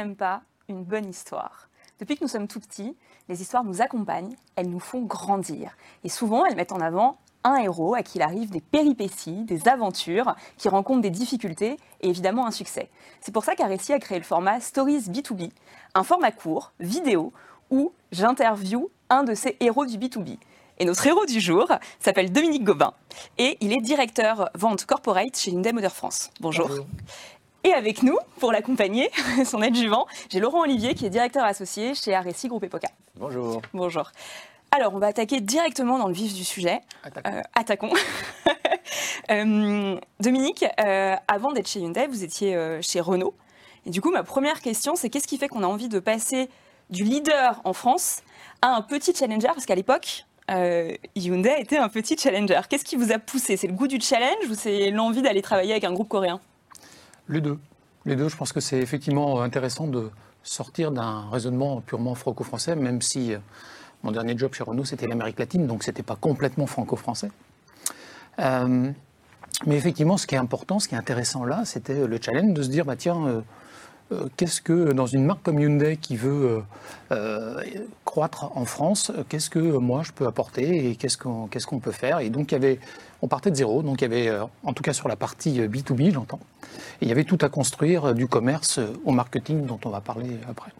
n'aime pas une bonne histoire Depuis que nous sommes tout petits, les histoires nous accompagnent, elles nous font grandir. Et souvent, elles mettent en avant un héros à qui il arrive des péripéties, des aventures, qui rencontrent des difficultés et évidemment un succès. C'est pour ça qu'Aressi a créé le format Stories B2B, un format court, vidéo, où j'interview un de ces héros du B2B. Et notre héros du jour s'appelle Dominique Gobin et il est directeur vente corporate chez Hyundai Motor France. Bonjour. Et avec nous, pour l'accompagner, son adjuvant, j'ai Laurent Olivier qui est directeur associé chez Aressi Groupe Epoca. Bonjour. Bonjour. Alors, on va attaquer directement dans le vif du sujet. Attaquons. Euh, euh, Dominique, euh, avant d'être chez Hyundai, vous étiez chez Renault. Et du coup, ma première question, c'est qu'est-ce qui fait qu'on a envie de passer du leader en France à un petit challenger? Parce qu'à l'époque, Hyundai était un petit challenger. Qu'est-ce qui vous a poussé? C'est le goût du challenge ou c'est l'envie d'aller travailler avec un groupe coréen? Les deux. Les deux, je pense que c'est effectivement intéressant de sortir d'un raisonnement purement franco-français, même si mon dernier job chez Renault, c'était l'Amérique latine, donc ce n'était pas complètement franco-français. Euh, mais effectivement, ce qui est important, ce qui est intéressant là, c'était le challenge de se dire, bah, tiens, euh, euh, qu'est-ce que dans une marque comme Hyundai qui veut croître en France, qu'est-ce que moi je peux apporter et qu'est-ce qu'on peut faire? Et donc on partait de zéro, donc il y avait, en tout cas sur la partie B2B, j'entends, il y avait tout à construire du commerce au marketing dont on va parler après.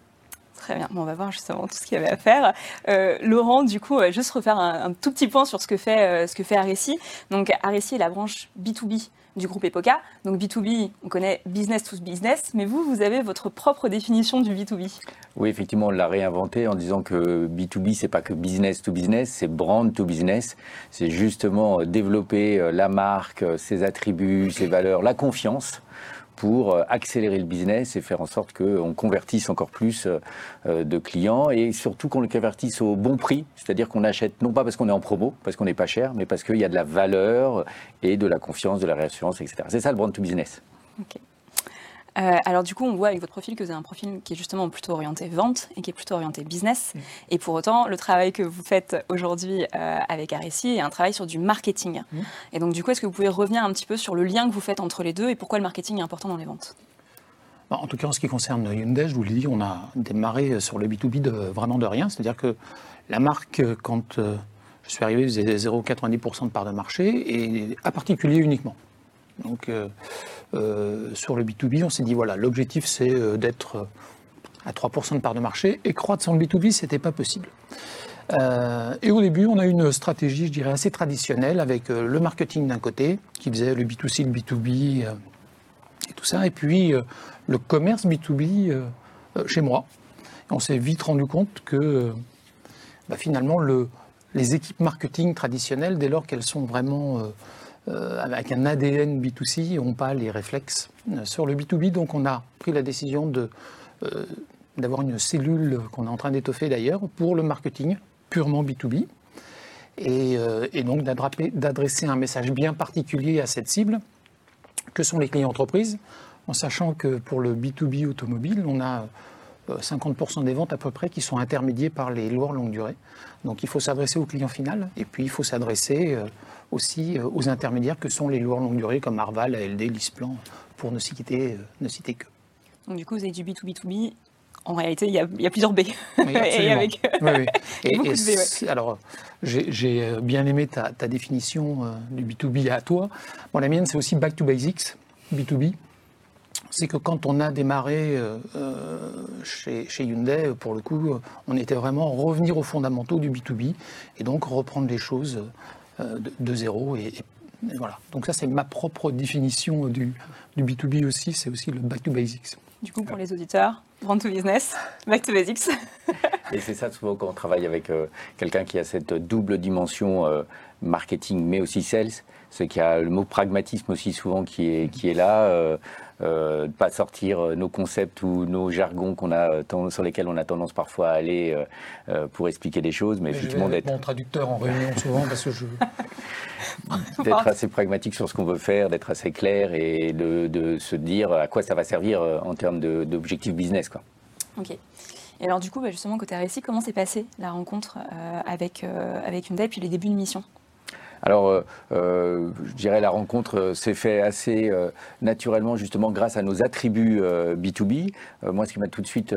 Très bien, on va voir justement tout ce qu'il y avait à faire. Euh, Laurent, du coup, juste refaire un, tout petit point sur ce que fait, euh. Donc Aressi est la branche B2B du groupe Epoca. Donc B2B, on connaît business to business, mais vous, vous avez votre propre définition du B2B. Oui, effectivement, on l'a réinventé en disant que B2B, c'est pas que business to business, c'est brand to business. C'est justement développer euh, la marque, ses attributs, ses valeurs, la confiance pour euh, accélérer le business et faire en sorte qu'on convertisse encore plus euh, euh, de clients et surtout qu'on le convertisse au bon prix, c'est-à-dire qu'on achète non pas parce qu'on est en promo, parce qu'on n'est pas cher, mais parce qu'il y a de la valeur et de la confiance, de la réassurance, etc. C'est ça le brand to business. Euh, alors du coup, on voit avec votre profil que vous avez un profil qui est justement plutôt orienté vente et qui est plutôt orienté business. Mm. Et pour autant, le travail que vous faites aujourd'hui euh, avec Aressi est un travail sur du marketing. Mm. Et donc du coup, est-ce que vous pouvez revenir un petit peu sur le lien que vous faites entre les deux et pourquoi le marketing est important dans les ventes? Bah, en tout cas, en ce qui concerne Hyundai, je vous l'ai dit, on a démarré sur le B2B de, vraiment de rien. C'est-à-dire que la marque, quand euh, je suis arrivé, faisait 0,90% de part de marché, et à particulier uniquement. Donc, sur le B2B, on s'est dit, voilà, l'objectif, c'est euh, d'être à 3% de part de marché, et croître sans le B2B, ce n'était pas possible. et au début, on a eu une stratégie, je dirais, assez traditionnelle avec le marketing d'un côté, qui faisait le B2C, le B2B et tout ça, et puis le commerce B2B chez moi. on s'est vite rendu compte que bah, finalement, le, les équipes marketing traditionnelles, dès lors qu'elles sont vraiment euh, avec un ADN B2C, n'ont pas les réflexes euh, sur le B2B. Donc on a pris la décision euh, d'avoir une cellule qu'on est en train d'étoffer d'ailleurs pour le marketing purement B2B. Et, et donc d'adresser un message bien particulier à cette cible, que sont les clients entreprises, en sachant que pour le B2B automobile, on a 50% des ventes à peu près qui sont intermédiées par les loueurs longue durée. Donc il faut s'adresser au client final et puis il faut s'adresser aussi euh, aux intermédiaires que sont les loueurs longue durée comme Arval, ALD, Lisplan, pour ne citer, euh, ne citer que. Donc du coup, vous avez du B2B2B. En réalité, il y a, plusieurs B. Oui, et avec oui, oui. Et, B, Alors, j'ai euh, bien aimé ta, définition du B2B à toi. Bon, la mienne, c'est aussi back to basics, B2B c'est que quand on a démarré chez, chez, Hyundai, pour le coup, on était vraiment revenir aux fondamentaux du B2B et donc reprendre les choses euh, de, zéro. Et, voilà. Donc ça, c'est ma propre définition du, du B2B aussi, c'est aussi le back to basics. Du coup, pour les auditeurs, brand to business, back to basics. Et c'est ça souvent quand on travaille avec euh, quelqu'un qui a cette double dimension euh, marketing mais aussi sales, ce qui a le mot pragmatisme aussi souvent qui est, qui est là euh, pas sortir euh, nos concepts ou nos jargons qu'on a euh, sur lesquels on a tendance parfois à aller euh, pour expliquer des choses, mais, effectivement d'être mon traducteur en réunion souvent parce que je d'être assez pragmatique sur ce qu'on veut faire, d'être assez clair et de, de, se dire à quoi ça va servir en termes d'objectifs business, quoi. Ok. Et alors du coup, bah, justement, côté récit, comment s'est passée la rencontre avec, avec Hyundai et puis les débuts de mission? Alors, je dirais la rencontre s'est fait assez naturellement, justement, grâce à nos attributs B2B. moi, ce qui m'a tout de suite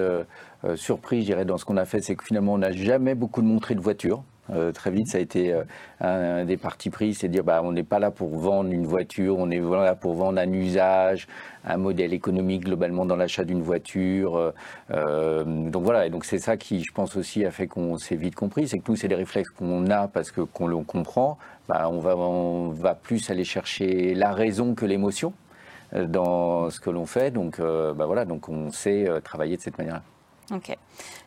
surpris, je dirais, dans ce qu'on a fait, c'est que finalement, on n'a jamais beaucoup montré de voitures. Euh, très vite, ça a été euh, un, des partis pris, c'est dire bah, on n'est pas là pour vendre une voiture, on est là pour vendre un usage, un modèle économique globalement dans l'achat d'une voiture. Euh, donc voilà, et donc c'est ça qui, je pense aussi, a fait qu'on s'est vite compris, c'est que nous, c'est des réflexes qu'on a parce que qu'on le comprend. Bah, on, va, on va plus aller chercher la raison que l'émotion dans ce que l'on fait. Donc, bah, voilà, donc on sait travailler de cette manière-là. Ok.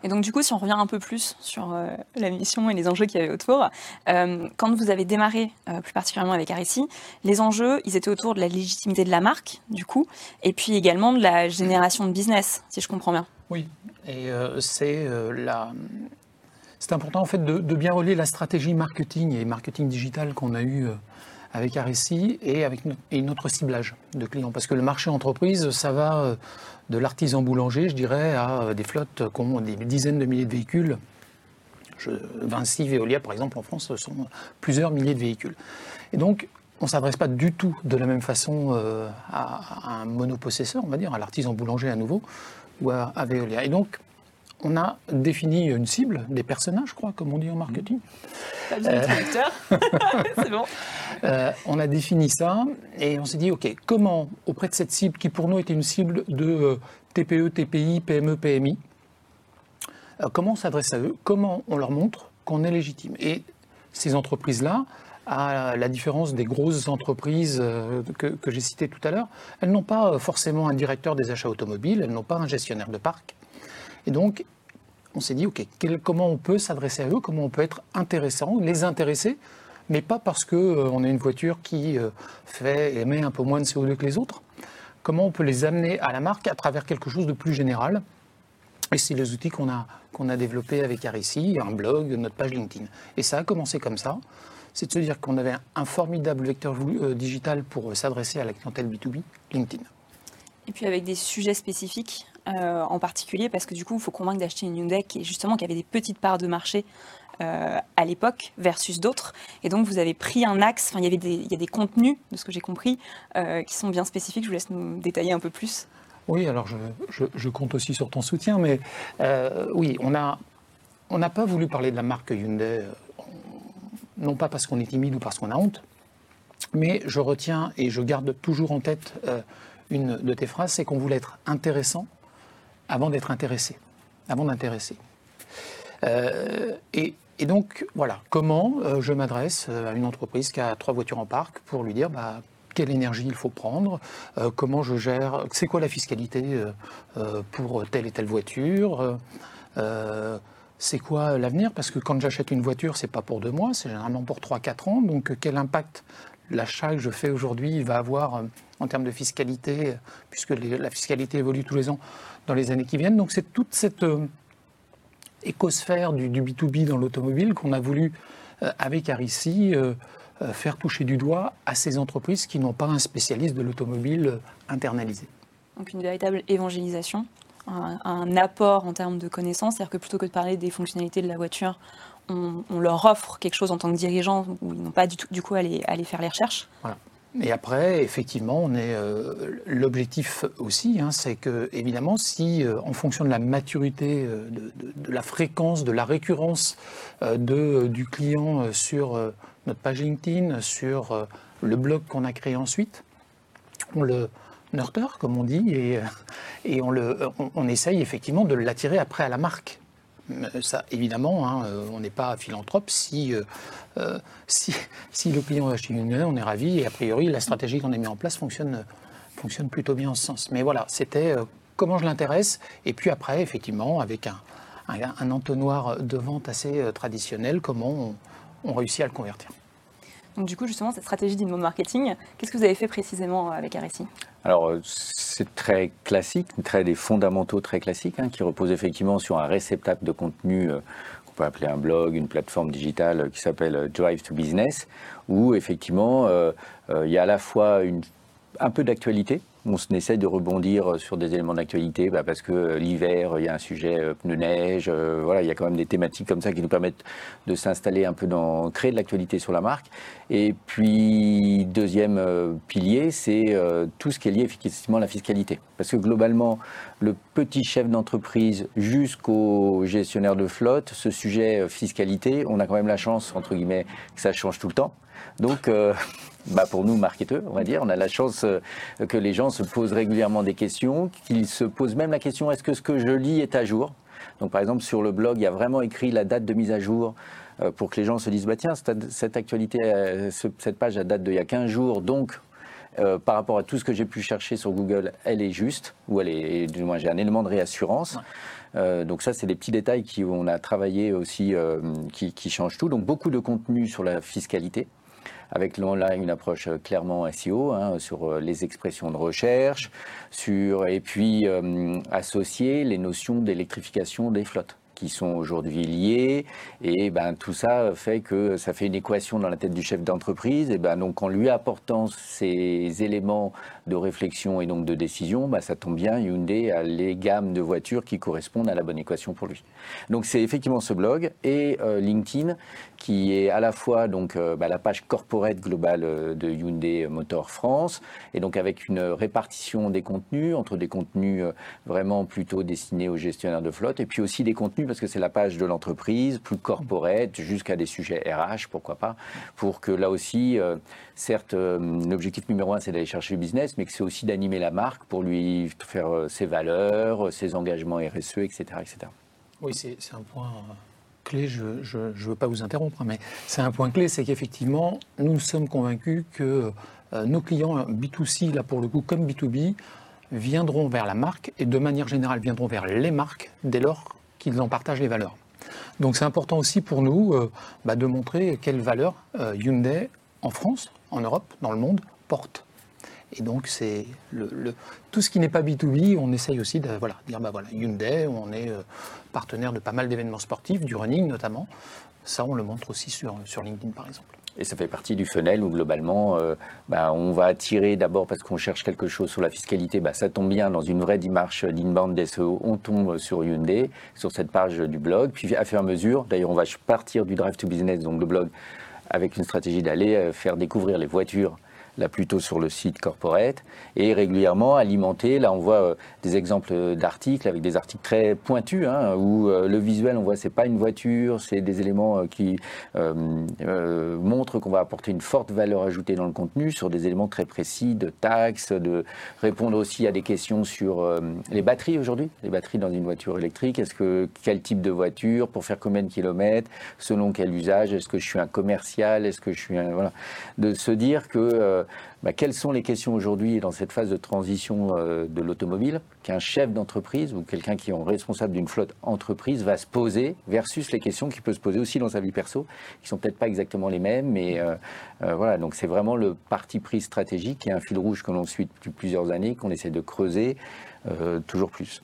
Et donc du coup, si on revient un peu plus sur euh, la mission et les enjeux qu'il y avait autour, euh, quand vous avez démarré euh, plus particulièrement avec Arissi, les enjeux, ils étaient autour de la légitimité de la marque, du coup, et puis également de la génération de business, si je comprends bien. Oui, et c'est la... C'est important en fait de, bien relier la stratégie marketing et marketing digital qu'on a eu avec Arissi et avec et notre ciblage de clients. Parce que le marché entreprise, ça va de l'artisan boulanger, je dirais, à euh, des flottes qui ont des dizaines de milliers de véhicules. Je, Vinci, Veolia, par exemple, en France, ce sont plusieurs milliers de véhicules. Et donc, on ne s'adresse pas du tout de la même façon euh, à, un monopossesseur, on va dire, à l'artisan boulanger à nouveau, ou à, à Veolia. Et donc, on a défini une cible, des personnages, je crois, comme on dit en marketing. Euh, c'est bon. Euh, on a défini ça et on s'est dit, OK, comment, auprès de cette cible qui pour nous était une cible de euh, TPE, TPI, PME, PMI, comment on s'adresse à eux? Comment on leur montre qu'on est légitime? Et ces entreprises-là, à la différence des grosses entreprises que, que j'ai citées tout à l'heure, elles n'ont pas forcément un directeur des achats automobiles, elles n'ont pas un gestionnaire de parc, et donc, on s'est dit, OK, comment on peut s'adresser à eux, comment on peut être intéressant, les intéresser, mais pas parce qu'on euh, a une voiture qui euh, fait émet un peu moins de CO2 que les autres. Comment on peut les amener à la marque à travers quelque chose de plus général Et c'est les outils qu'on a, qu'on a développés avec Arici, un blog, notre page LinkedIn. Et ça a commencé comme ça. C'est de se dire qu'on avait un formidable vecteur euh, digital pour s'adresser à la clientèle B2B, LinkedIn. Et puis avec des sujets spécifiques euh, en particulier, parce que du coup, il faut convaincre d'acheter une Hyundai qui, justement, qui avait des petites parts de marché euh, à l'époque versus d'autres. Et donc, vous avez pris un axe, enfin, il y, y a des contenus, de ce que j'ai compris, euh, qui sont bien spécifiques. Je vous laisse nous détailler un peu plus. Oui, alors je, je, compte aussi sur ton soutien, mais oui, on a on n'a pas voulu parler de la marque Hyundai, non pas parce qu'on est timide ou parce qu'on a honte, mais je retiens et je garde toujours en tête une de tes phrases, c'est qu'on voulait être intéressant avant d'être intéressé, avant d'intéresser. Euh, et, donc, voilà, comment euh, je m'adresse euh, à une entreprise qui a trois voitures en parc pour lui dire bah, quelle énergie il faut prendre, comment je gère, c'est quoi la fiscalité pour telle et telle voiture, c'est quoi l'avenir? Parce que quand j'achète une voiture, c'est pas pour deux mois, c'est généralement pour 3-4 ans. Donc quel impact l'achat que je fais aujourd'hui va avoir en termes de fiscalité, puisque la fiscalité évolue tous les ans dans les années qui viennent. Donc c'est toute cette euh, écosphère du, B2B dans l'automobile qu'on a voulu, euh, avec Arissi, euh, faire toucher du doigt à ces entreprises qui n'ont pas un spécialiste de l'automobile internalisé. Donc une véritable évangélisation, un, apport en termes de connaissances, c'est-à-dire que plutôt que de parler des fonctionnalités de la voiture, on, leur offre quelque chose en tant que dirigeant où ils n'ont pas du, tout, du coup à aller, faire les recherches. Voilà. Et après, effectivement, on est euh, l'objectif aussi, hein, c'est que évidemment, si euh, en fonction de la maturité, euh, de, la fréquence, de la récurrence de, du client sur notre page LinkedIn, sur le blog qu'on a créé ensuite, on le nurture, comme on dit, et, on, on essaye effectivement de l'attirer après à la marque. Euh, ça, évidemment, hein, euh, on n'est pas philanthrope. Euh, si, si, le client achète une on est ravi. Et a priori, la stratégie qu'on a mise en place fonctionne, fonctionne plutôt bien en ce sens. Mais voilà, c'était comment je l'intéresse. Et puis après, effectivement, avec un, un, entonnoir de vente assez traditionnel, comment on, réussit à le convertir. Donc du coup, justement, cette stratégie d'inbound marketing, qu'est-ce que vous avez fait précisément avec RSI Alors, c'est très classique, très des fondamentaux très classiques, hein, qui reposent effectivement sur un réceptacle de contenu euh, qu'on peut appeler un blog, une plateforme digitale euh, qui s'appelle euh, Drive to Business, où effectivement il y a à la fois un peu d'actualité, on essaie de rebondir sur des éléments d'actualité bah, parce que l'hiver, il y a un sujet pneu neige. voilà, il y a quand même des thématiques comme ça qui nous permettent de s'installer un peu dans, créer de l'actualité sur la marque. Et puis, deuxième pilier, c'est tout ce qui est lié effectivement à la fiscalité. Parce que globalement, le petit chef d'entreprise jusqu'au gestionnaire de flotte, ce sujet fiscalité, on a quand même la chance, entre guillemets, que ça change tout le temps. Donc, euh, bah pour nous, marketeurs, on va dire, on a la chance euh, que les gens se posent régulièrement des questions, qu'ils se posent même la question est-ce que ce que je lis est à jour? Donc, par exemple, sur le blog, il y a vraiment écrit la date de mise à jour euh, pour que les gens se disent bah, tiens, cette actualité, cette page, date d'il y a 15 jours, donc par rapport à tout ce que j'ai pu chercher sur Google, elle est juste, ou elle est, du moins j'ai un élément de réassurance. donc ça, c'est des petits détails qui on a travaillé aussi, qui, qui, changent tout. Donc beaucoup de contenu sur la fiscalité avec là une approche euh, clairement SEO hein, sur euh, les expressions de recherche, sur et puis euh, associer les notions d'électrification des flottes qui sont aujourd'hui liés. Et ben, tout ça fait que ça fait une équation dans la tête du chef d'entreprise. Et ben, donc, en lui apportant ces éléments de réflexion et donc de décision, ben, ça tombe bien, Hyundai a les gammes de voitures qui correspondent à la bonne équation pour lui. Donc, c'est effectivement ce blog et euh, LinkedIn qui est à la fois donc, euh, ben, la page corporate globale euh, de Hyundai Motor France et donc avec une répartition des contenus entre des contenus vraiment plutôt destinés aux gestionnaires de flotte et puis aussi des contenus parce que c'est la page de l'entreprise, plus corporate, jusqu'à des sujets RH, pourquoi pas, pour que là aussi, euh, certes, euh, l'objectif numéro un, c'est d'aller chercher le business, mais que c'est aussi d'animer la marque pour lui faire euh, ses valeurs, ses engagements RSE, etc. etc. Oui, c'est un point clé, je ne veux pas vous interrompre, mais c'est un point clé, c'est qu'effectivement, nous sommes convaincus que nos clients B2C, là pour le coup, comme B2B, viendront vers la marque et de manière générale viendront vers les marques dès lors qu'ils en partagent les valeurs. Donc c'est important aussi pour nous euh, bah, de montrer quelles valeurs euh, Hyundai en France, en Europe, dans le monde porte. Et donc c'est le, tout ce qui n'est pas B2B, on essaye aussi de voilà, dire bah voilà, Hyundai, on est euh, partenaire de pas mal d'événements sportifs, du running notamment. Ça, on le montre aussi sur, sur LinkedIn par exemple. Et ça fait partie du funnel où globalement, euh, bah, on va attirer d'abord parce qu'on cherche quelque chose sur la fiscalité. Bah, ça tombe bien dans une vraie démarche d'inbound SEO. On tombe sur Hyundai, sur cette page du blog. Puis à à mesure, d'ailleurs, on va partir du drive to business, donc le blog, avec une stratégie d'aller euh, faire découvrir les voitures là plutôt sur le site corporate, et régulièrement alimenter. Là, on voit euh, des exemples d'articles avec des articles très pointus, hein, où euh, le visuel, on voit, c'est pas une voiture, c'est des éléments euh, qui montrent qu'on va apporter une forte valeur ajoutée dans le contenu sur des éléments très précis de taxes, de répondre aussi à des questions sur les batteries aujourd'hui, les batteries dans une voiture électrique. Est-ce que quel type de voiture, pour faire combien de kilomètres, selon quel usage, est-ce que je suis un commercial, est-ce que je suis un voilà, de se dire que bah, quelles sont les questions aujourd'hui dans cette phase de transition euh, de l'automobile qu'un chef d'entreprise ou quelqu'un qui est responsable d'une flotte entreprise va se poser versus les questions qu'il peut se poser aussi dans sa vie perso, qui sont peut-être pas exactement les mêmes, mais euh, euh, voilà, donc c'est vraiment le parti pris stratégique et un fil rouge que l'on suit depuis plusieurs années, qu'on essaie de creuser toujours plus.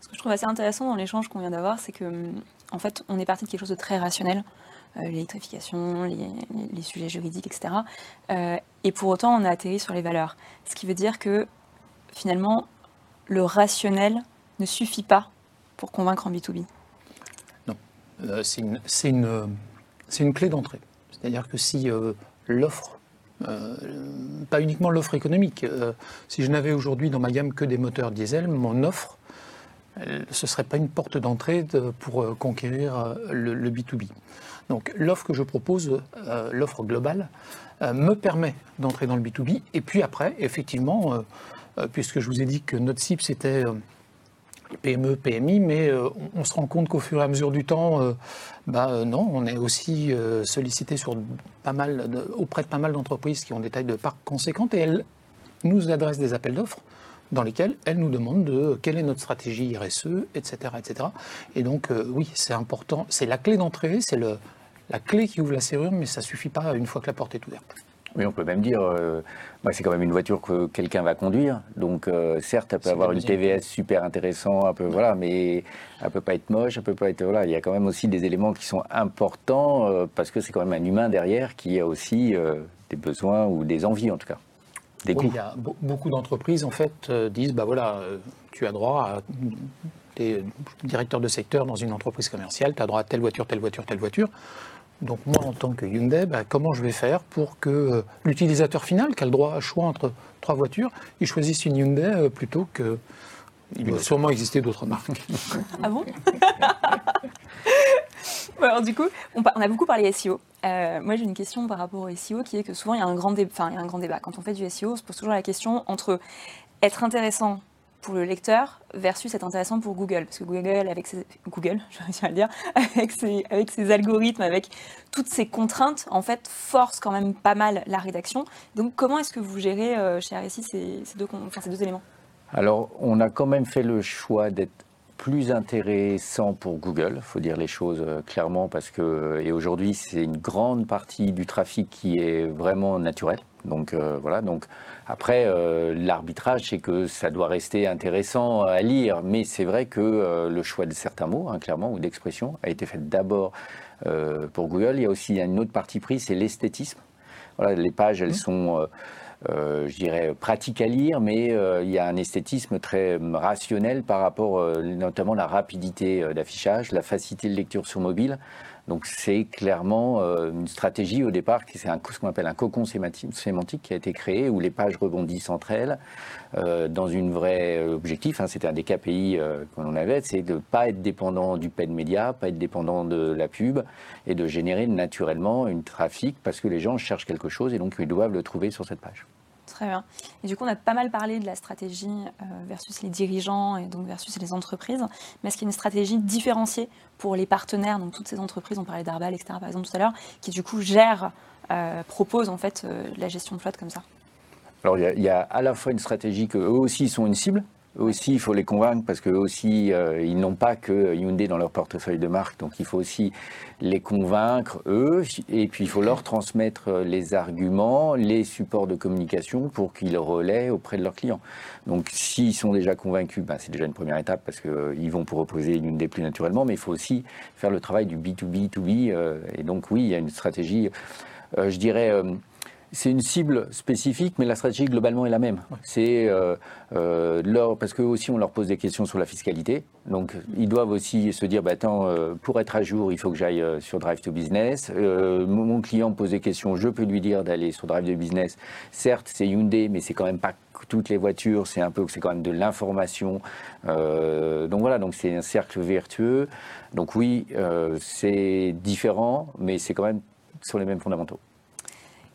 Ce que je trouve assez intéressant dans l'échange qu'on vient d'avoir, c'est que en fait, on est parti de quelque chose de très rationnel. Euh, l'électrification, les, sujets juridiques, etc. Euh, et pour autant, on a atterri sur les valeurs. Ce qui veut dire que finalement, le rationnel ne suffit pas pour convaincre en B2B. Non, euh, c'est une, une, clé d'entrée. C'est-à-dire que si l'offre pas uniquement l'offre économique. si je n'avais aujourd'hui dans ma gamme que des moteurs diesel, mon offre, ce ne serait pas une porte d'entrée pour conquérir le, B2B. Donc l'offre que je propose, euh, l'offre globale, euh, me permet d'entrer dans le B2B. Et puis après, effectivement, euh, puisque je vous ai dit que notre cible c'était PME, PMI, mais on, se rend compte qu'au fur et à mesure du temps, bah, non, on est aussi sollicité auprès de pas mal d'entreprises qui ont des tailles de parc conséquentes et elles nous adressent des appels d'offres dans lesquels elles nous demandent de quelle est notre stratégie RSE, etc. etc. Et donc, oui, c'est important, c'est la clé d'entrée, c'est la clé qui ouvre la serrure, mais ça suffit pas une fois que la porte est ouverte. Oui, on peut même dire, euh, bah, c'est quand même une voiture que quelqu'un va conduire. Donc, euh, certes, elle peut avoir une TVS super intéressant, un peu, voilà, mais elle peut pas être moche, elle peut pas être, voilà. Il y a quand même aussi des éléments qui sont importants euh, parce que c'est quand même un humain derrière qui a aussi des besoins ou des envies, en tout cas. Des Oui, coûts. il y a be- beaucoup d'entreprises en fait euh, disent bah voilà, euh, tu as droit à des directeurs de secteur dans une entreprise commerciale, tu as droit à telle voiture, telle voiture, telle voiture. Donc moi en tant que Hyundai, bah, comment je vais faire pour que euh, l'utilisateur final, qui a le droit à choix entre trois voitures, il choisisse une Hyundai euh, plutôt que il doit sûrement exister d'autres marques. Ah bon? Alors du coup, on, a beaucoup parlé SEO. Euh, moi, j'ai une question par rapport au SEO qui est que souvent, il y, a un grand débat. Quand on fait du SEO, on se pose toujours la question entre être intéressant pour le lecteur versus être intéressant pour Google. Parce que Google, avec ses, algorithmes, avec toutes ces contraintes, en fait, force quand même pas mal la rédaction. Donc, comment est-ce que vous gérez euh, chez RSI ces, deux, ces deux éléments? Alors, on a quand même fait le choix d'être plus intéressant pour Google, il faut dire les choses euh, clairement, parce que, et aujourd'hui, c'est une grande partie du trafic qui est vraiment naturel. Donc euh, voilà, donc après, euh, l'arbitrage, c'est que ça doit rester intéressant à lire, mais c'est vrai que euh, le choix de certains mots, hein, clairement, ou d'expressions, a été fait d'abord euh, pour Google. Il y a aussi une autre partie prise, c'est l'esthétisme. Voilà, les pages, elles sont, euh, je dirais, pratiques à lire, mais euh, il y a un esthétisme très rationnel par rapport, euh, notamment la rapidité d'affichage, la facilité de lecture sur mobile. Donc c'est clairement une stratégie au départ, c'est un, ce qu'on appelle un cocon sémantique, qui a été créé, où les pages rebondissent entre elles, dans une vraie euh, objectif, hein, c'était un des KPI qu'on avait, c'est de ne pas être dépendant du paid média, pas être dépendant de la pub, et de générer naturellement une trafic, parce que les gens cherchent quelque chose, et donc ils doivent le trouver sur cette page. Très bien. Et du coup, on a pas mal parlé de la stratégie euh, versus les dirigeants et donc versus les entreprises. Mais est-ce qu'il y a une stratégie différenciée pour les partenaires, donc toutes ces entreprises, on parlait d'Arbal, etc. par exemple tout à l'heure, qui du coup gèrent, euh, proposent en fait euh, la gestion de flotte comme ça Alors il y, y a à la fois une stratégie que eux aussi sont une cible, aussi il faut les convaincre parce qu'eux aussi euh, ils n'ont pas que Hyundai dans leur portefeuille de marque, donc il faut aussi les convaincre eux et puis il faut leur transmettre euh, les arguments, les supports de communication pour qu'ils relaient auprès de leurs clients. Donc s'ils sont déjà convaincus, ben, c'est déjà une première étape parce qu'ils vont pour opposer Hyundai plus naturellement, mais il faut aussi faire le travail du B2B2B euh, et donc oui il y a une stratégie, euh, je dirais euh, c'est une cible spécifique, mais la stratégie globalement est la même. C'est euh, euh, leur, parce que aussi on leur pose des questions sur la fiscalité, donc ils doivent aussi se dire, bah, attends, euh, pour être à jour, il faut que j'aille euh, sur Drive to Business. Euh, mon mon client me pose des questions, je peux lui dire d'aller sur Drive to Business. Certes, c'est Hyundai, mais c'est quand même pas toutes les voitures, c'est un peu, c'est quand même de l'information. Euh, donc voilà, donc c'est un cercle vertueux. Donc oui, euh, c'est différent, mais c'est quand même sur les mêmes fondamentaux.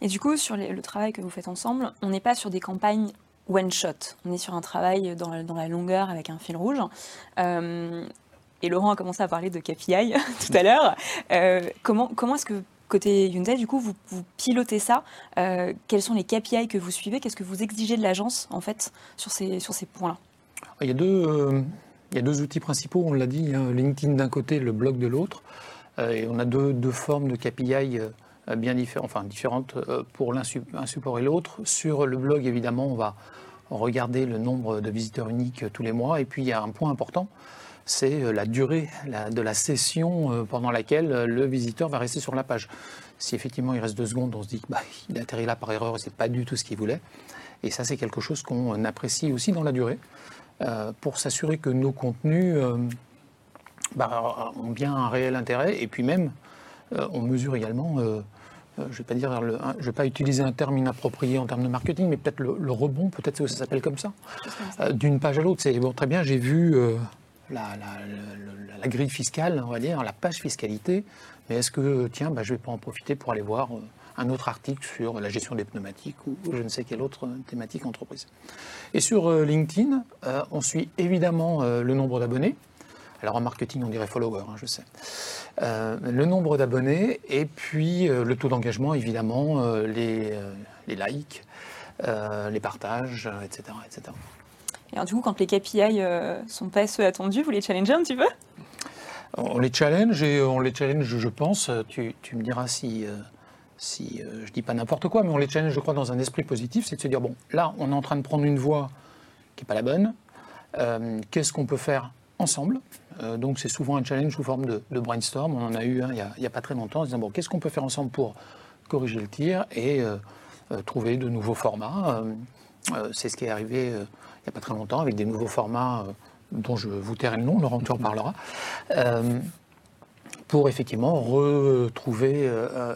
Et du coup, sur le travail que vous faites ensemble, on n'est pas sur des campagnes one shot. On est sur un travail dans la, longueur avec un fil rouge. Euh, et Laurent a commencé à parler de KPI tout à l'heure. Euh, comment comment est-ce que côté Hyundai, du coup, vous, pilotez ça Euh, Quels sont les KPI que vous suivez Qu'est-ce que vous exigez de l'agence en fait sur ces sur ces points-là? Il y a deux, il y a deux outils principaux, on l'a dit, hein, LinkedIn d'un côté, le blog de l'autre. Et on a deux, deux formes de KPI bien différentes, enfin euh, pour l'un su- un support et l'autre. Sur le blog, évidemment, on va regarder le nombre de visiteurs uniques euh, tous les mois. Et puis, il y a un point important, c'est euh, la durée de la session euh, pendant laquelle euh, le visiteur va rester sur la page. Si effectivement il reste deux secondes, on se dit qu'il bah, atterrit là par erreur et c'est pas du tout ce qu'il voulait. Et ça, c'est quelque chose qu'on euh, apprécie aussi dans la durée euh, pour s'assurer que nos contenus euh, bah, ont bien un réel intérêt. Et puis même, euh, on mesure également, euh, euh, je ne vais, pas dire le- un- je vais pas utiliser un terme inapproprié en termes de marketing, mais peut-être le, le rebond, peut-être que ça s'appelle comme ça, euh, d'une page à l'autre. C'est bon, très bien, j'ai vu euh, la, la- le- la- la grille fiscale, on va dire, la page fiscalité, mais est-ce que, tiens, bah, je ne vais pas en profiter pour aller voir euh, un autre article sur la gestion des pneumatiques ou je ne sais quelle autre euh, thématique entreprise. Et sur euh, LinkedIn, euh, on suit évidemment euh, le nombre d'abonnés. Alors en marketing, on dirait follower, hein, je sais. Euh, le nombre d'abonnés et puis euh, le taux d'engagement, évidemment, euh, les, les likes, les partages, etc., etc. Et alors, du coup, quand les KPI sont pas ceux attendus, vous les challengez un petit peu? On les challenge et on les challenge, je pense. Tu, tu me diras si, si euh, je dis pas n'importe quoi, mais on les challenge, je crois, dans un esprit positif. C'est de se dire bon, là, on est en train de prendre une voie qui n'est pas la bonne. Euh, Qu'est-ce qu'on peut faire ensemble? Euh, Donc, c'est souvent un challenge sous forme de, brainstorm. On en a eu un il n'y a, pas très longtemps en se disant bon, qu'est-ce qu'on peut faire ensemble pour corriger le tir et euh, trouver de nouveaux formats. C'est ce qui est arrivé il n'y a pas très longtemps avec des nouveaux formats dont je vous tairai le nom, Laurent tu en parlera pour effectivement retrouver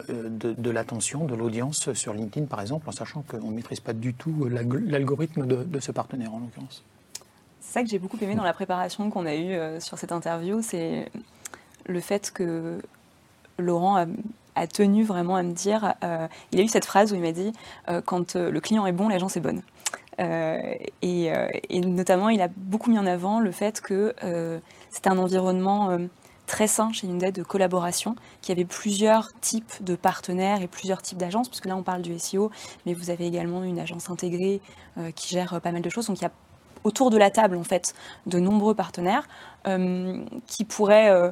de, l'attention, de l'audience sur LinkedIn, par exemple, en sachant qu'on ne maîtrise pas du tout l'algorithme de, ce partenaire, en l'occurrence. C'est ça que j'ai beaucoup aimé dans la préparation qu'on a eue sur cette interview, c'est le fait que Laurent a, tenu vraiment à me dire, euh, il a eu cette phrase où il m'a dit, euh, quand euh, le client est bon, l'agence est bonne. Et, notamment, il a beaucoup mis en avant le fait que c'était un environnement très sain chez Hyundai de collaboration, qu'il y avait plusieurs types de partenaires et plusieurs types d'agences, puisque là on parle du SEO, mais vous avez également une agence intégrée qui gère pas mal de choses. Donc il y a autour de la table en fait de nombreux partenaires qui pourraient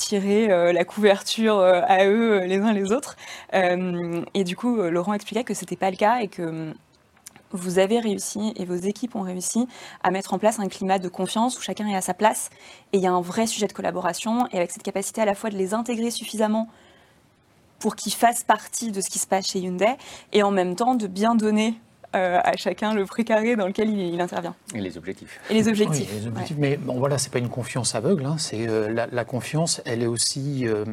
tirer euh, la couverture euh, à eux euh, les uns les autres. et du coup, Laurent expliquait que ce n'était pas le cas et que hum, vous avez réussi et vos équipes ont réussi à mettre en place un climat de confiance où chacun est à sa place et il y a un vrai sujet de collaboration et avec cette capacité à la fois de les intégrer suffisamment pour qu'ils fassent partie de ce qui se passe chez Hyundai et en même temps de bien donner euh, à chacun le précaré dans lequel il, intervient. Et les objectifs. Et les objectifs. Mais bon, voilà, c'est pas une confiance aveugle. Hein, c'est euh, la, confiance, elle est aussi euh,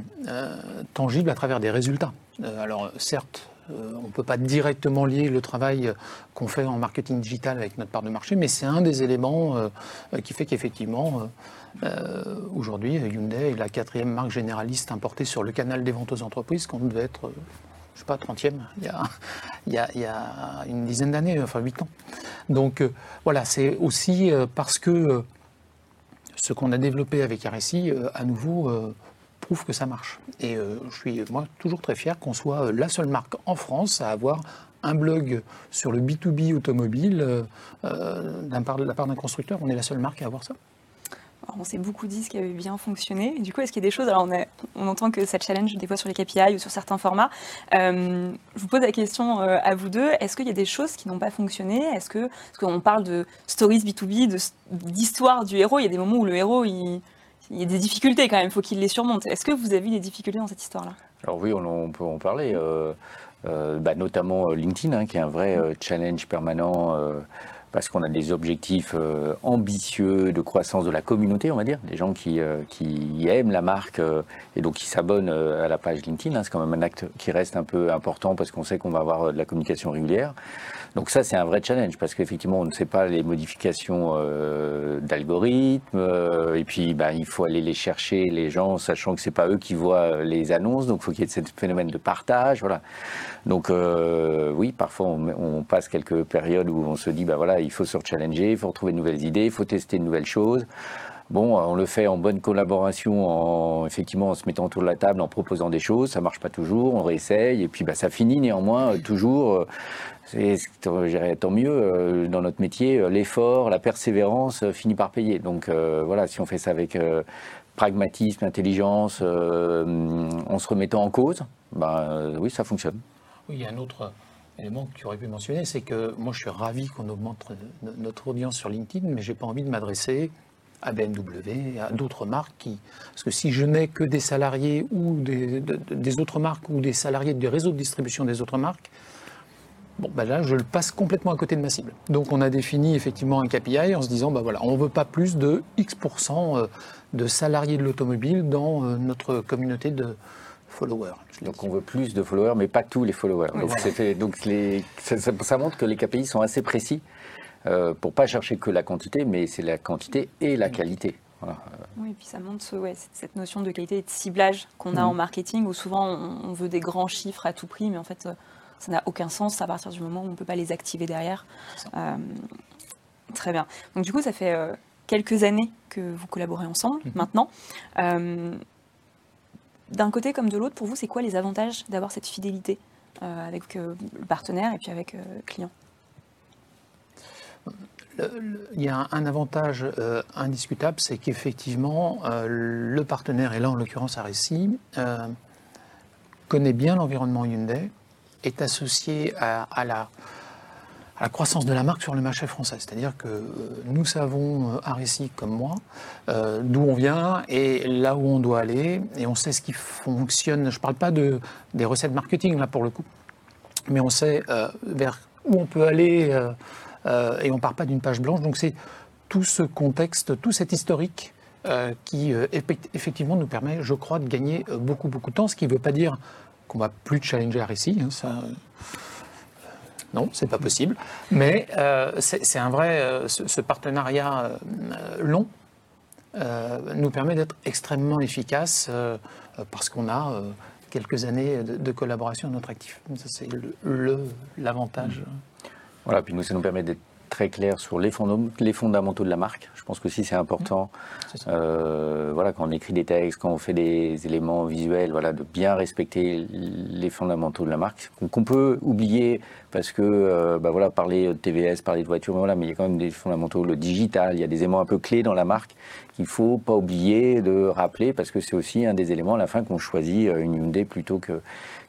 tangible à travers des résultats. alors certes, on ne peut pas directement lier le travail qu'on fait en marketing digital avec notre part de marché, mais c'est un des éléments qui fait qu'effectivement, aujourd'hui, Hyundai est la quatrième marque généraliste importée sur le canal des ventes aux entreprises, qu'on devait être je sais pas, 30e, il y a, une dizaine d'années, enfin 8 ans. Donc euh, voilà, c'est aussi euh, parce que euh, ce qu'on a développé avec RSI, à nouveau, prouve que ça marche. Et je suis, moi, toujours très fier qu'on soit la seule marque en France à avoir un blog sur le B2B automobile de la part d'un constructeur. On est la seule marque à avoir ça on s'est beaucoup dit ce qui avait bien fonctionné. du coup, est-ce qu'il y a des choses, alors on, entend que ça challenge des fois sur les KPI ou sur certains formats. Euh, je vous pose la question euh, à vous deux, est-ce qu'il y a des choses qui n'ont pas fonctionné? Est-ce que, parce qu'on parle de stories B2B, d'histoire du héros, il y a des moments où le héros, il, y a des difficultés quand même, il faut qu'il les surmonte. Est-ce que vous avez eu des difficultés dans cette histoire-là? Alors oui, on, peut en parler. Euh, bah, notamment LinkedIn, hein, qui est un vrai challenge permanent parce qu'on a des objectifs euh, ambitieux de croissance de la communauté, on va dire, des gens qui, euh, qui aiment la marque euh, et donc qui s'abonnent à la page LinkedIn. Hein. c'est quand même un acte qui reste un peu important parce qu'on sait qu'on va avoir de la communication régulière. Donc ça, c'est un vrai challenge parce qu'effectivement, on ne sait pas les modifications d'algorithmes et puis bah, il faut aller les chercher, les gens, sachant que c'est pas eux qui voient les annonces, donc il faut qu'il y ait ce phénomène de partage, voilà. Donc oui, parfois on, passe quelques périodes où on se dit, bah voilà, il faut se challenger, il faut retrouver de nouvelles idées, il faut tester de nouvelles choses. Bon, on le fait en bonne collaboration, en, effectivement en se mettant autour de la table, en proposant des choses. Ça marche pas toujours, on réessaye, et puis bah, ça finit néanmoins euh, toujours. Euh, tant mieux euh, dans notre métier, l'effort, la persévérance finit par payer. Donc voilà, si on fait ça avec pragmatisme, intelligence, en se remettant en cause, bah, oui, ça fonctionne. Oui, il y a un autre élément que tu aurais pu mentionner, c'est que moi je suis ravi qu'on augmente notre audience sur LinkedIn, mais j'ai pas envie de m'adresser à BMW, à d'autres marques qui. Parce que si je n'ai que des salariés ou des, des, autres marques ou des salariés des réseaux de distribution des autres marques, bon, ben là, je le passe complètement à côté de ma cible. Donc on a défini effectivement un KPI en se disant, ben voilà, on ne veut pas plus de X% euh, de salariés de l'automobile dans euh, notre communauté de, followers. Donc on veut plus de followers, mais pas tous les followers. donc, les, ça, montre que les KPI sont assez précis euh, pour pas chercher que la quantité, mais c'est la quantité et la qualité. Oui, et puis ça montre cette notion de qualité et de ciblage qu'on a mm. en marketing, où souvent on, veut des grands chiffres à tout prix, mais en fait euh, ça n'a aucun sens à partir du moment où on ne peut pas les activer derrière. Euh, très bien. Donc du coup, ça fait euh, quelques années que vous collaborez ensemble mm-hmm. maintenant d'un côté comme de l'autre, pour vous, c'est quoi les avantages d'avoir cette fidélité euh, avec euh, le partenaire et puis avec le euh, client il y a un, avantage indiscutable, c'est qu'effectivement, le partenaire, et là en l'occurrence RSI, connaît bien l'environnement Hyundai, est associé à la à la croissance de la marque sur le marché français. C'est-à-dire que euh, nous savons, euh, Arécy comme moi, euh, d'où on vient et là où on doit aller, et on sait ce qui fonctionne. Je ne parle pas de, des recettes marketing, là, pour le coup. mais on sait vers où on peut aller et on ne part pas d'une page blanche. Donc c'est tout ce contexte, tout cet historique qui effectivement nous permet, je crois, de gagner beaucoup, beaucoup de temps, ce qui ne veut pas dire qu'on va plus challenger RSI. Hein, ça, non, c'est pas possible. Mais euh, c'est un vrai. Euh, ce, partenariat euh, long nous permet d'être extrêmement efficace parce qu'on a quelques années de, collaboration à notre actif. C'est l'avantage. Voilà, puis nous, ça nous permet d'être très clair sur les, les, fondamentaux de la marque. Je pense que si c'est important, euh, voilà, quand on écrit des textes, quand on fait des éléments visuels, voilà, de bien respecter les fondamentaux de la marque, qu'on peut oublier parce que, euh, bah voilà, parler de TVS, parler de voiture, voilà, mais il y a quand même des fondamentaux, le digital, il y a des éléments un peu clés dans la marque qu'il faut pas oublier de rappeler parce que c'est aussi un des éléments à la fin qu'on choisit euh, une Hyundai plutôt que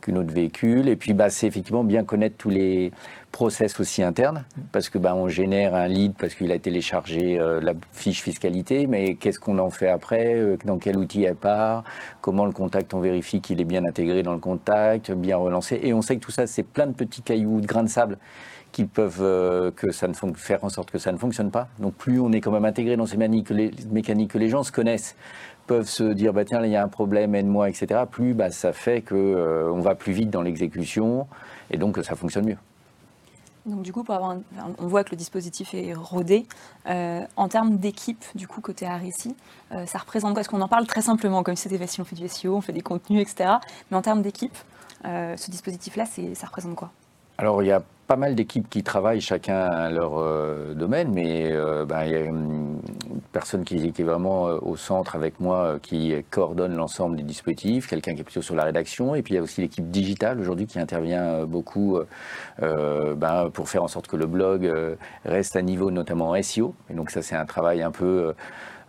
qu'une autre véhicule. Et puis, bah, c'est effectivement bien connaître tous les process aussi internes, parce que bah, on génère un lead parce qu'il a téléchargé euh, la fiche fiscalité, mais qu'est-ce qu'on en fait après? Euh, Dans quel outil elle part? Comment le contact, on vérifie qu'il est bien intégré dans le contact, bien relancé Et on sait que tout ça, c'est plein de petits cailloux, de grains de sable qui peuvent euh, que ça ne faire en sorte que ça ne fonctionne pas. Donc plus on est quand même intégré dans ces mécaniques, les, mécaniques que les gens se connaissent, peuvent se dire bah tiens il y a un problème aide-moi etc. Plus bah, ça fait que on va plus vite dans l'exécution et donc ça fonctionne mieux. Donc du coup, pour avoir on voit que le dispositif est rodé. Euh, en termes d'équipe, du coup, côté RSI, euh, ça représente quoi? Est-ce qu'on en parle très simplement, comme si c'était facile, on fait du SEO, on fait des contenus, etc. Mais en termes d'équipe, euh, ce dispositif-là, ça représente quoi? Alors, il y a pas mal d'équipes qui travaillent chacun à leur euh, domaine, mais euh, ben, il y a une personne qui, est vraiment euh, au centre avec moi qui coordonne l'ensemble des dispositifs, quelqu'un qui est plutôt sur la rédaction, et puis il y a aussi l'équipe digitale aujourd'hui qui intervient beaucoup ben, pour faire en sorte que le blog reste à niveau notamment SEO. Et donc ça c'est un travail un peu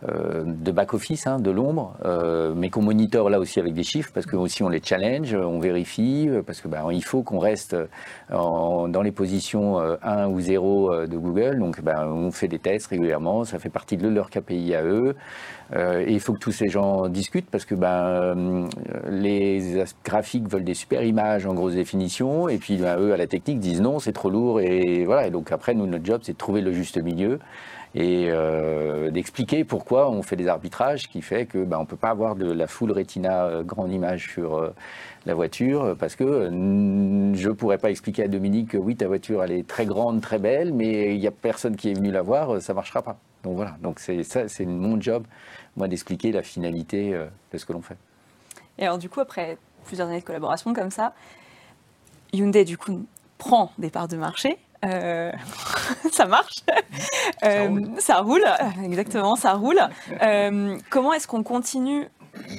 de back-office, hein, de l'ombre, euh, mais qu'on monitore là aussi avec des chiffres, parce que aussi on les challenge, on vérifie, euh, parce que ben, il faut qu'on reste dans les positions 1 ou 0 de Google. Donc ben, on fait des tests régulièrement, ça fait partie de leur KPI à eux. et il faut que tous ces gens discutent parce que ben, les graphiques veulent des super images en grosse définition et puis ben, eux à la technique disent non, c'est trop lourd et voilà. Et donc après, nous, notre job, c'est de trouver le juste milieu et euh, d'expliquer pourquoi on fait des arbitrages qui fait que ben, on peut pas avoir de la full retina euh, grande image sur euh, la voiture parce que je pourrais pas expliquer à Dominique que oui ta voiture elle est très grande très belle mais il y a personne qui est venu la voir ça marchera pas. Donc voilà. Donc c'est ça c'est mon job moi d'expliquer la finalité de ce que l'on fait. Et alors du coup après plusieurs années de collaboration comme ça Hyundai du coup prend des parts de marché euh, ça marche, euh, ça, roule. exactement, ça roule. Euh, comment est-ce qu'on continue?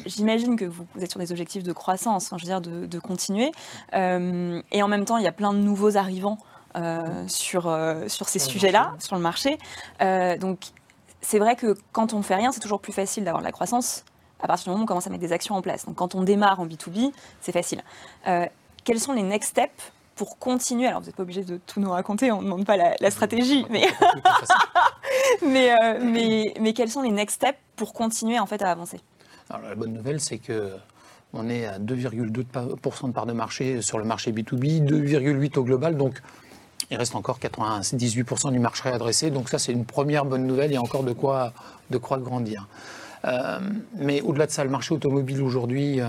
J'imagine que vous, êtes sur des objectifs de croissance, je veux dire de, continuer, et en même temps il y a plein de nouveaux arrivants sur, sur ces sujets-là, sur le marché. donc c'est vrai que quand on ne fait rien, c'est toujours plus facile d'avoir de la croissance à partir du moment où on commence à mettre des actions en place. Donc quand on démarre en B2B, c'est facile. quels sont les next steps pour continuer, alors vous n'êtes pas obligé de tout nous raconter, on ne demande pas la, stratégie, mais, euh, mais, mais, quels sont les next steps pour continuer en fait à avancer? Alors, La bonne nouvelle, c'est que on est à 2,2% de part de marché sur le marché B2B, 2,8% au global, donc il reste encore 98% du marché adressé, donc ça c'est une première bonne nouvelle, il y a encore de quoi, de quoi grandir. Euh, mais au-delà de ça, le marché automobile aujourd'hui...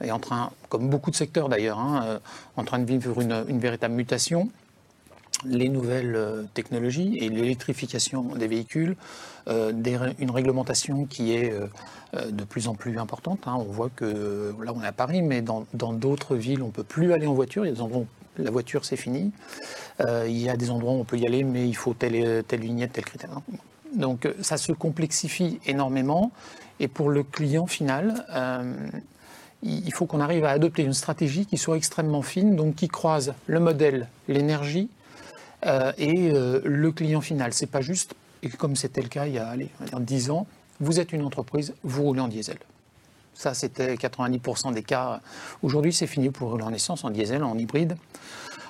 Est en train, comme beaucoup de secteurs d'ailleurs, hein, euh, en train de vivre une, véritable mutation les nouvelles euh, technologies et l'électrification des véhicules, euh, une réglementation qui est de plus en plus importante. Hein. On voit que là on est à Paris, mais dans d'autres villes on ne peut plus aller en voiture. Il y a des endroits où la voiture c'est fini. il y a des endroits où on peut y aller, mais il faut telle, telle vignette, tel critère. Donc ça se complexifie énormément. Et pour le client final, il faut qu'on arrive à adopter une stratégie qui soit extrêmement fine, donc qui croise le modèle, l'énergie euh, et euh, le client final. C'est pas juste, et comme c'était le cas il y a allez, 10 ans, vous êtes une entreprise, vous roulez en diesel. Ça, c'était 90% des cas. Aujourd'hui, c'est fini pour rouler en essence, en diesel, en hybride,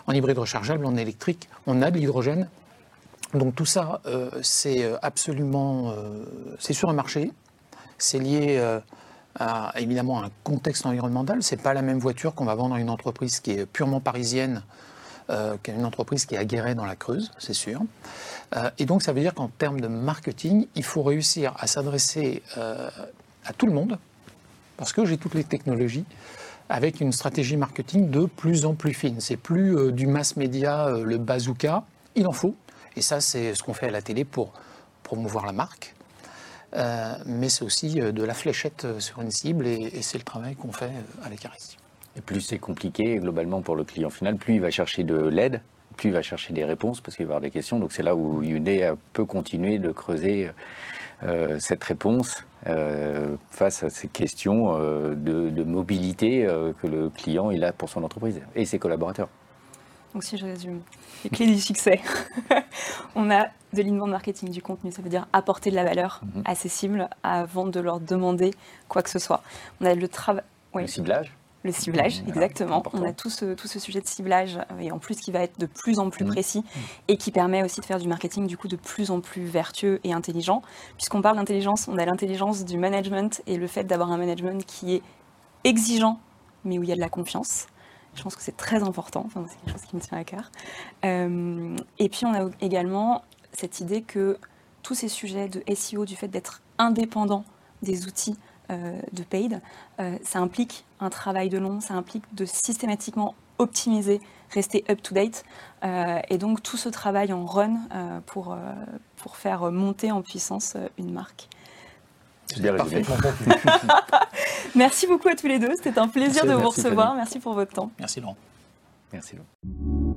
en hybride rechargeable, en électrique. On a de l'hydrogène. Donc tout ça, euh, c'est absolument, c'est sur un marché. C'est lié a évidemment un contexte environnemental. C'est pas la même voiture qu'on va vendre à une entreprise qui est purement parisienne euh, qu'une entreprise qui a guéré dans la Creuse, c'est sûr. Euh, et donc ça veut dire qu'en termes de marketing, il faut réussir à s'adresser euh, à tout le monde, parce que j'ai toutes les technologies, avec une stratégie marketing de plus en plus fine. C'est plus euh, du mass média, le bazooka, il en faut. Et ça, c'est ce qu'on fait à la télé pour promouvoir la marque. Euh, mais c'est aussi euh, de la fléchette euh, sur une cible et, c'est le travail qu'on fait à l'Ecaris. Et plus c'est compliqué globalement pour le client final, plus il va chercher de l'aide, plus il va chercher des réponses parce qu'il va avoir des questions. Donc c'est là où Hyundai peut continuer de creuser cette réponse face à ces questions de, mobilité que le client a pour son entreprise et ses collaborateurs. Donc si je résume, les clés du succès, on a de l'inbound marketing du contenu, ça veut dire apporter de la valeur Mhm. accessible avant de leur demander quoi que ce soit. On a le travail... Le ciblage, Le ciblage, Mmh, exactement. On a tout ce, tout ce sujet de ciblage, euh, et en plus qui va être de plus en plus Mmh. précis, et qui permet aussi de faire du marketing du coup de plus en plus vertueux et intelligent. Puisqu'on parle d'intelligence, on a l'intelligence du management et le fait d'avoir un management qui est exigeant, mais où il y a de la confiance. Je pense que c'est très important, c'est quelque chose qui me tient à cœur. Euh, et puis on a également cette idée que tous ces sujets de SEO, du fait d'être indépendant des outils euh, de paid, euh, ça implique un travail de long, ça implique de systématiquement optimiser, rester up-to-date. Et donc tout ce travail en run pour, pour faire monter en puissance une marque. Bien résumé. Merci beaucoup à tous les deux, c'était un plaisir Merci, de vous merci, recevoir. Fanny. Merci pour votre temps. Merci Laurent. Merci. Laurent.